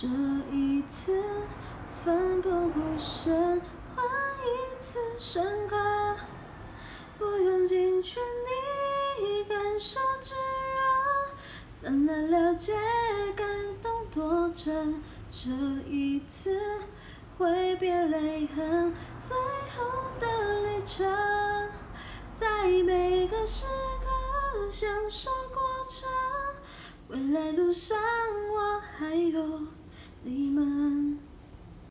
这一次奋不顾身换一次深刻，不用尽全力感受炙热，怎能了解感动多真？这一次挥别泪痕，最后的旅程，在每个时刻享受过程。未来路上，我还。